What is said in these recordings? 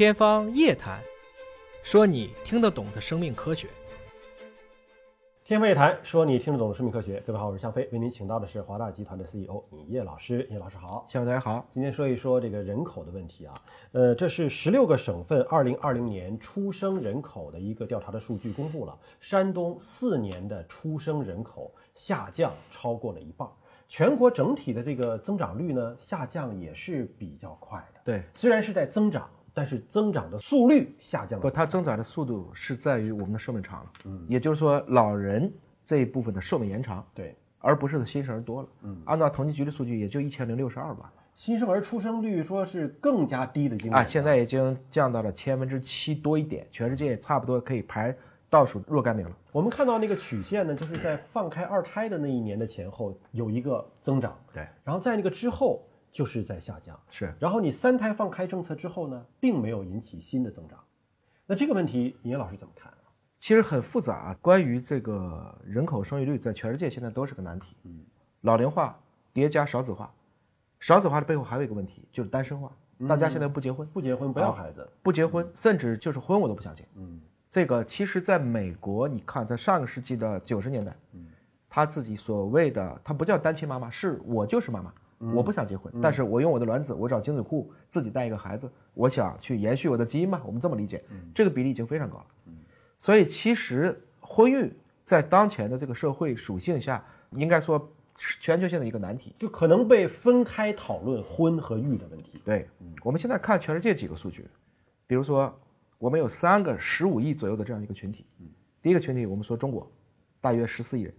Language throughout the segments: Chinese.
天方夜谭，说你听得懂的生命科学。天方夜谭，说你听得懂的生命科学。各位好，我是向飞，为您请到的是华大集团的 CEO 尹烨老师。尹老师好，向飞大家好。今天说一说这个人口的问题啊。呃，这是十六个省份二零二零年出生人口的一个调查的数据公布了。山东四年的出生人口下降超过了一半，全国整体的这个增长率呢下降也是比较快的。对，虽然是在增长，但是增长的速率下降了。不，它增长的速度是在于我们的寿命长了，嗯，也就是说老人这一部分的寿命延长，对，而不是新生儿多了，嗯，按照统计局的数据，也就一千零六十二万新生儿出生率说是更加低的啊，现在已经降到了千分之七多一点，全世界差不多可以排倒数若干名了。我们看到那个曲线呢，就是在放开二胎的那一年的前后有一个增长，对，然后在那个之后就是在下降，是，然后你三胎放开政策之后呢，并没有引起新的增长。那这个问题，尹老师怎么看？其实很复杂啊。关于这个人口生育率，在全世界现在都是个难题。嗯，老龄化叠加少子化，少子化的背后还有一个问题，就是单身化。大家现在不结婚，不结婚不要孩子，不结婚，甚至就是婚我都不想结。嗯，这个其实在美国，你看，在上个世纪的九十年代，嗯，他自己所谓的他不叫单亲妈妈，是我就是妈妈，我不想结婚，但是我用我的卵子，我找精子库自己带一个孩子，我想去延续我的基因嘛，我们这么理解，这个比例已经非常高了。所以其实婚育在当前的这个社会属性下，应该说是全球性的一个难题。就可能被分开讨论婚和育的问题。对，我们现在看全世界几个数据，比如说我们有三个十五亿左右的这样一个群体。第一个群体我们说中国，大约十四亿人；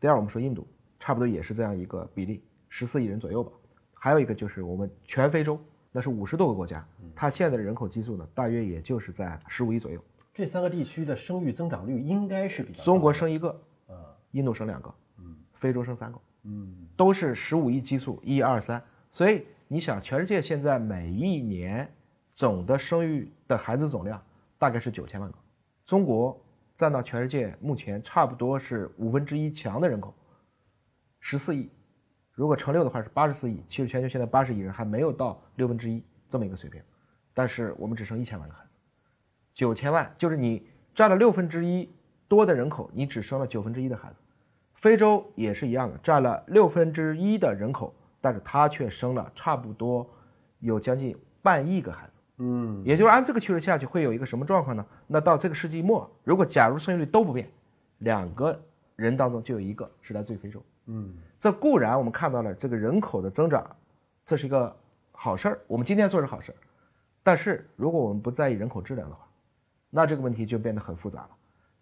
第二我们说印度，差不多也是这样一个比例，十四亿人左右吧。还有一个就是我们全非洲，那是五十多个国家，它现在的人口基数呢，大约也就是在十五亿左右。这三个地区的生育增长率应该是比较。中国生一个，啊，印度生两个，嗯，非洲生三个，嗯，都是十五亿基数，一二三。所以你想，全世界现在每一年总的生育的孩子总量大概是九千万个，中国占到全世界目前差不多是五分之一强的人口，十四亿，如果乘六的话是八十四亿。其实全球现在八十亿人还没有到六分之一这么一个水平，但是我们只剩一千万个孩子。九千万就是你占了六分之一多的人口，你只生了九分之一的孩子。非洲也是一样的，占了六分之一的人口，但是他却生了差不多有将近半亿个孩子。嗯，也就是按这个趋势下去，会有一个什么状况呢？那到这个世纪末，如果假如生育率都不变，两个人当中就有一个是来自于非洲。嗯，这固然我们看到了这个人口的增长，这是一个好事儿，我们今天做是好事儿。但是如果我们不在意人口质量的话，那这个问题就变得很复杂了，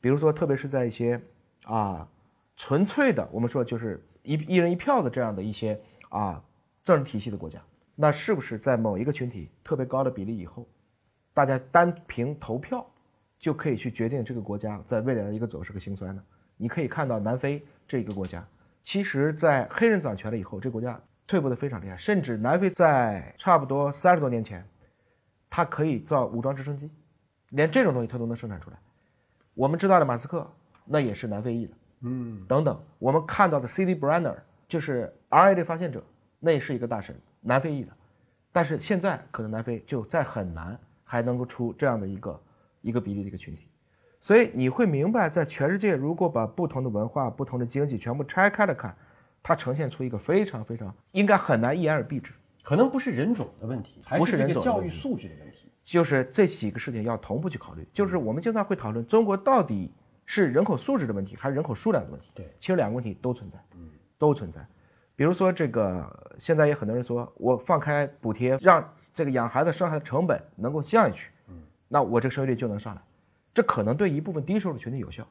比如说，特别是在一些啊纯粹的，我们说就是一一人一票的这样的一些啊政治体系的国家，那是不是在某一个群体特别高的比例以后，大家单凭投票就可以去决定这个国家在未来的一个走势和兴衰呢？你可以看到南非这一个国家，其实在黑人掌权了以后，这个国家退步的非常厉害，甚至南非在差不多三十多年前，它可以造武装直升机。连这种东西它都能生产出来，我们知道的马斯克那也是南非裔的，嗯，等等，我们看到的 C.D. Brenner 就是 R.A. 的发现者，那也是一个大神，南非裔的，但是现在可能南非就再很难还能够出这样的一个一个比例的一个群体，所以你会明白，在全世界如果把不同的文化、不同的经济全部拆开了看，它呈现出一个非常非常应该很难一言而蔽之，可能不是人种的问题，不是人这个教育素质的问题。就是这几个事情要同步去考虑。就是我们经常会讨论中国到底是人口素质的问题，还是人口数量的问题？对其实两个问题都存在，嗯，都存在。比如说这个，现在也很多人说我放开补贴，让这个养孩子、生孩子成本能够降下去，嗯，那我这个生育率就能上来。这可能对一部分低收入群体有效。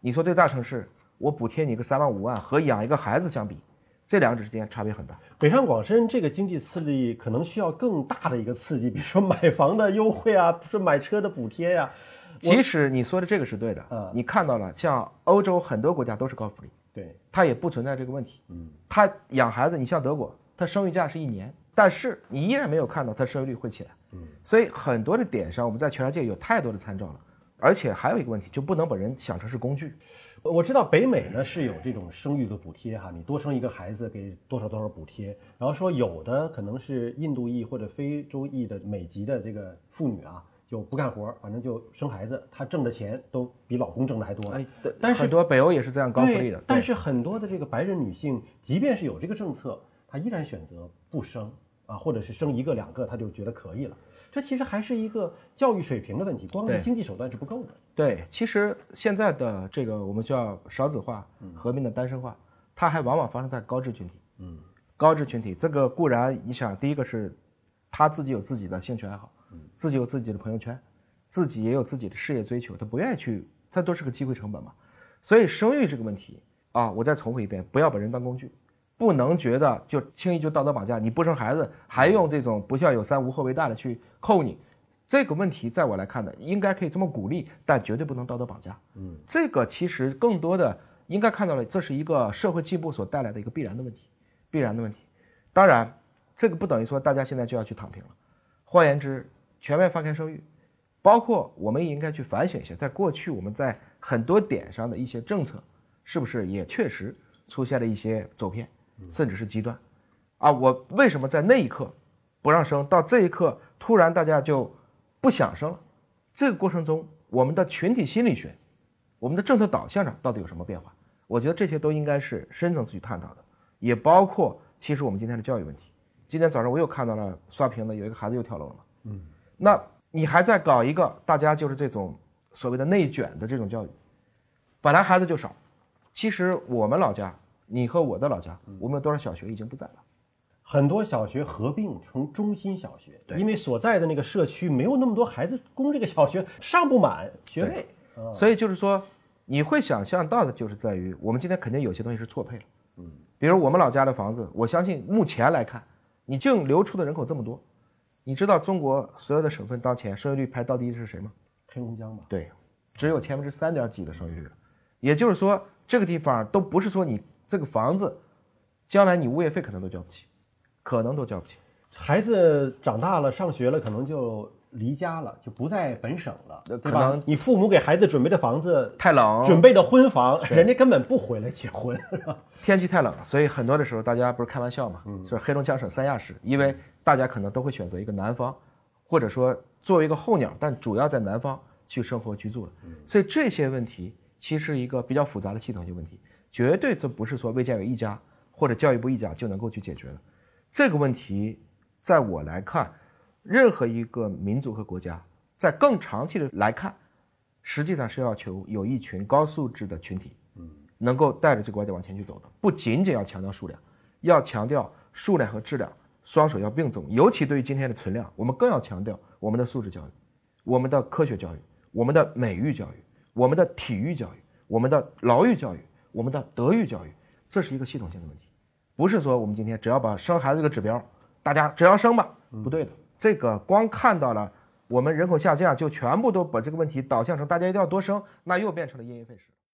你说对大城市，我补贴你个三万五万，和养一个孩子相比，这两者之间差别很大。北上广深这个经济刺激可能需要更大的一个刺激，比如说买房的优惠啊，不是买车的补贴呀、即使你说的这个是对的，嗯你看到了，像欧洲很多国家都是高福利，对，它也不存在这个问题。嗯，它养孩子，你像德国，它生育假是一年，但是你依然没有看到它生育率会起来。嗯，所以很多的点上，我们在全世界有太多的参照了，而且还有一个问题，就不能把人想成是工具。我我知道北美呢是有这种生育的补贴哈，你多生一个孩子给多少多少补贴，然后说有的可能是印度裔或者非洲裔的美籍的这个妇女啊，就不干活，反正就生孩子，她挣的钱都比老公挣的还多。哎，对但是很多北欧也是这样高福利的，，但是很多的这个白人女性，即便是有这个政策，她依然选择不生啊，或者是生一个两个，他就觉得可以了。这其实还是一个教育水平的问题，光是经济手段是不够的。对，其实现在的这个我们叫少子化、和平的单身化，它还往往发生在高知群体。嗯，高知群体这个固然，你想，第一个是他自己有自己的兴趣爱好，自己有自己的朋友圈，自己也有自己的事业追求，他不愿意去，这都是个机会成本嘛。所以生育这个问题啊，我再重复一遍，不要把人当工具，不能觉得就轻易就道德绑架，你不生孩子还用这种不孝有三无后为大的去扣你，这个问题在我来看呢，应该可以这么鼓励，但绝对不能道德绑架。嗯，这个其实更多的应该看到了，这是一个社会进步所带来的一个必然的问题，必然的问题。当然，这个不等于说大家现在就要去躺平了。换言之，全面放开生育，包括我们也应该去反省一下，在过去我们在很多点上的一些政策，是不是也确实出现了一些走偏，甚至是极端？啊，我为什么在那一刻不让生，到这一刻突然大家就不想生了？这个过程中，我们的群体心理学，我们的政策导向上到底有什么变化？我觉得这些都应该是深层次去探讨的，也包括其实我们今天的教育问题。今天早上我又看到了刷屏的，有一个孩子又跳楼了嘛。嗯，那你还在搞一个大家就是这种所谓的内卷的这种教育，本来孩子就少，其实我们老家，你和我的老家，我们有多少小学已经不在了。很多小学合并成中心小学，因为所在的那个社区没有那么多孩子供这个小学上不满学位。所以就是说，你会想象到的就是在于，我们今天肯定有些东西是错配了。嗯，比如我们老家的房子，我相信目前来看，你净流出的人口这么多，你知道中国所有的省份当前生育率排到第一的是谁吗？黑龙江嘛，对，只有千分之三点几的生育率。也就是说，这个地方都不是说你这个房子，将来你物业费可能都交不起，可能都交不起。孩子长大了上学了，可能就离家了，就不在本省了，呃对吧可能？你父母给孩子准备的房子，太冷，准备的婚房，人家根本不回来结婚。天气太冷了，所以很多的时候大家不是开玩笑嘛，就是黑龙江省三亚市，因为大家可能都会选择一个南方，或者说作为一个候鸟，但主要在南方去生活居住了。所以这些问题其实是一个比较复杂的系统性问题，绝对这不是说卫健委一家或者教育部一家就能够去解决的。这个问题，在我来看，任何一个民族和国家在更长期的来看，实际上是要求有一群高素质的群体，能够带着这个国家往前去走的，不仅仅要强调数量，要强调数量和质量双手要并重。尤其对于今天的存量，我们更要强调我们的素质教育、我们的科学教育、我们的美育教育、我们的体育教育、我们的劳育教育、我们的德育教育，这是一个系统性的问题，不是说我们今天只要把生孩子这个指标，大家只要生吧，不对的。这个光看到了我们人口下降，就全部都把这个问题导向成大家一定要多生，那又变成了因噎废食。